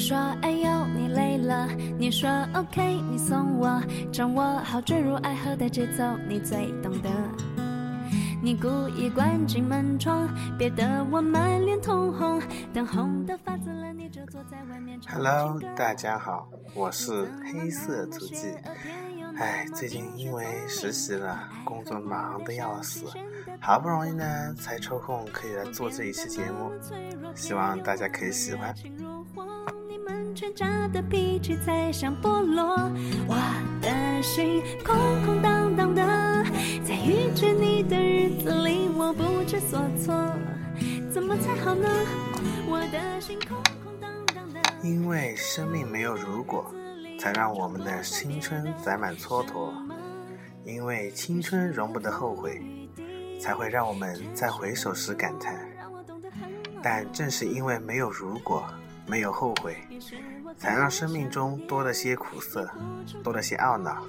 说哎呦你累了，你说 OK，你送我，掌握好坠入爱河的节奏，你最懂得。你故意关紧门窗，我满脸通红，等红的发紫了，你就坐在外面。Hello，大家好，我是黑色足迹。哎，最近因为实习了，工作忙得要死，好不容易呢才抽空可以来做这一期节目，希望大家可以喜欢。挣扎的脾气才像菠萝，我的心空空荡荡的，在遇见你的日子里，我不知所措，怎么才好呢？我的心空空荡荡的。因为生命没有如果，才让我们的青春载满蹉跎；因为青春容不得后悔，才会让我们在回首时感叹。但正是因为没有如果。没有后悔，才让生命中多了些苦涩，多了些懊恼。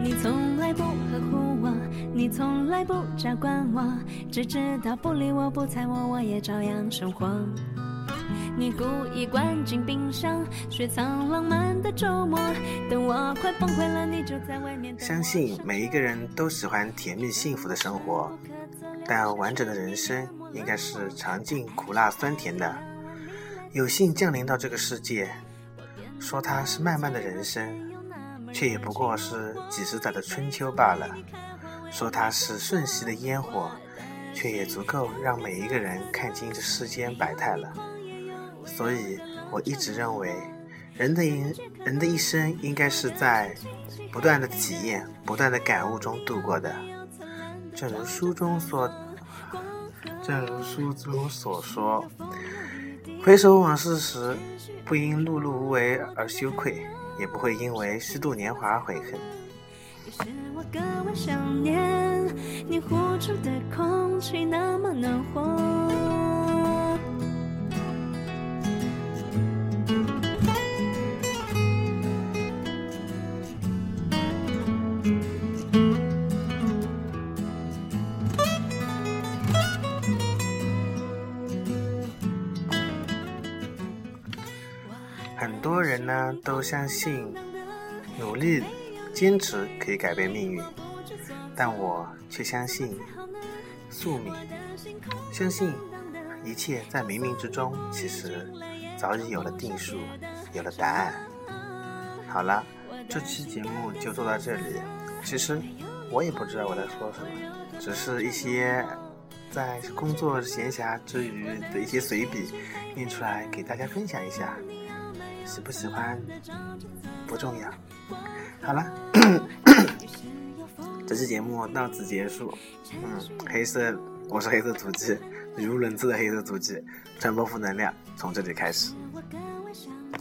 你从来不呵护我，你从来不照管我，只知道不理我不睬我，我也照样生活。你故意关进冰箱，雪藏浪漫的周末，等我快崩溃了，你就在外面。相信每一个人都喜欢甜蜜幸福的生活，但完整的人生。应该是尝尽苦辣酸甜的，有幸降临到这个世界，说它是漫漫的人生，却也不过是几十载的春秋罢了；说它是瞬息的烟火，却也足够让每一个人看清这世间百态了。所以，我一直认为，人的一人的一生应该是在不断的体验、不断的感悟中度过的。正如书中所。正如书中所说，回首往事时，不因碌碌无为而羞愧，也不会因为虚度年华悔恨。你呼出的空气那么暖和。多人呢都相信努力、坚持可以改变命运，但我却相信宿命，相信一切在冥冥之中，其实早已有了定数，有了答案。好了，这期节目就做到这里。其实我也不知道我在说什么，只是一些在工作闲暇之余的一些随笔，念出来给大家分享一下。喜不喜欢不重要。好了，这期节目到此结束。嗯，黑色，我是黑色足迹，语无伦次的黑色足迹，传播负能量，从这里开始。